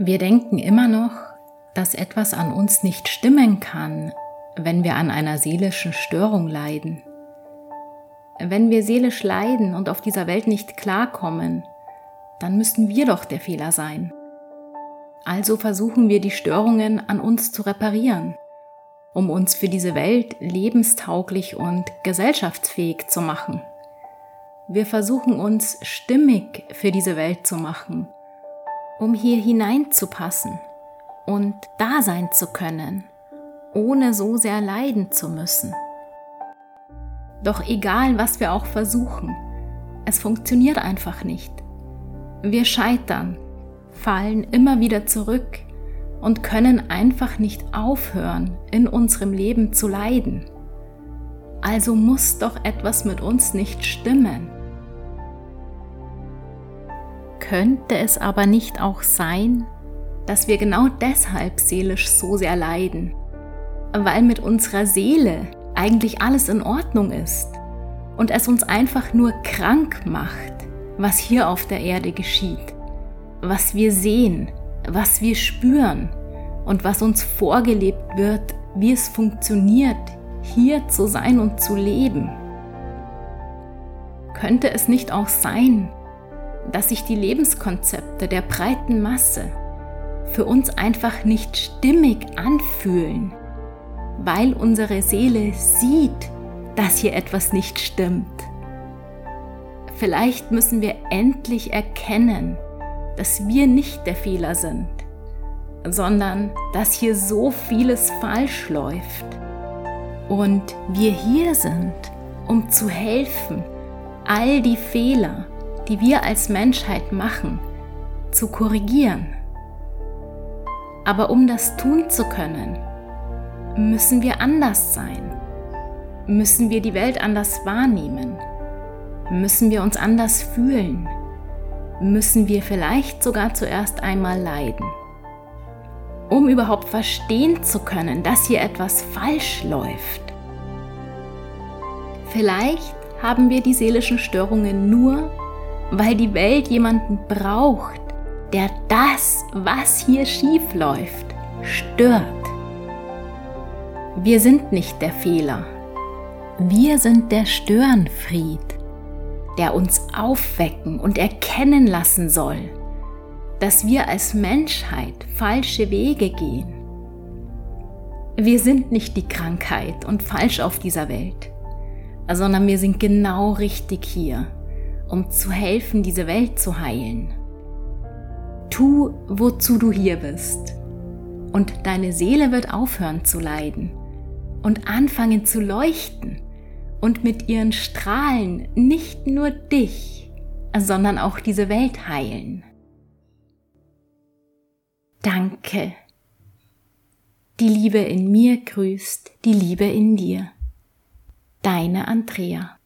Wir denken immer noch, dass etwas an uns nicht stimmen kann, wenn wir an einer seelischen Störung leiden. Wenn wir seelisch leiden und auf dieser Welt nicht klarkommen, dann müssten wir doch der Fehler sein. Also versuchen wir die Störungen an uns zu reparieren, um uns für diese Welt lebenstauglich und gesellschaftsfähig zu machen. Wir versuchen uns stimmig für diese Welt zu machen um hier hineinzupassen und da sein zu können, ohne so sehr leiden zu müssen. Doch egal, was wir auch versuchen, es funktioniert einfach nicht. Wir scheitern, fallen immer wieder zurück und können einfach nicht aufhören, in unserem Leben zu leiden. Also muss doch etwas mit uns nicht stimmen. Könnte es aber nicht auch sein, dass wir genau deshalb seelisch so sehr leiden? Weil mit unserer Seele eigentlich alles in Ordnung ist und es uns einfach nur krank macht, was hier auf der Erde geschieht, was wir sehen, was wir spüren und was uns vorgelebt wird, wie es funktioniert, hier zu sein und zu leben. Könnte es nicht auch sein, dass sich die Lebenskonzepte der breiten Masse für uns einfach nicht stimmig anfühlen, weil unsere Seele sieht, dass hier etwas nicht stimmt. Vielleicht müssen wir endlich erkennen, dass wir nicht der Fehler sind, sondern dass hier so vieles falsch läuft und wir hier sind, um zu helfen, all die Fehler, die wir als Menschheit machen, zu korrigieren. Aber um das tun zu können, müssen wir anders sein. Müssen wir die Welt anders wahrnehmen? Müssen wir uns anders fühlen? Müssen wir vielleicht sogar zuerst einmal leiden? Um überhaupt verstehen zu können, dass hier etwas falsch läuft. Vielleicht haben wir die seelischen Störungen nur, weil die Welt jemanden braucht, der das, was hier schief läuft, stört. Wir sind nicht der Fehler. Wir sind der Störenfried, der uns aufwecken und erkennen lassen soll, dass wir als Menschheit falsche Wege gehen. Wir sind nicht die Krankheit und falsch auf dieser Welt, sondern wir sind genau richtig hier um zu helfen, diese Welt zu heilen. Tu, wozu du hier bist. Und deine Seele wird aufhören zu leiden und anfangen zu leuchten und mit ihren Strahlen nicht nur dich, sondern auch diese Welt heilen. Danke. Die Liebe in mir grüßt die Liebe in dir. Deine Andrea.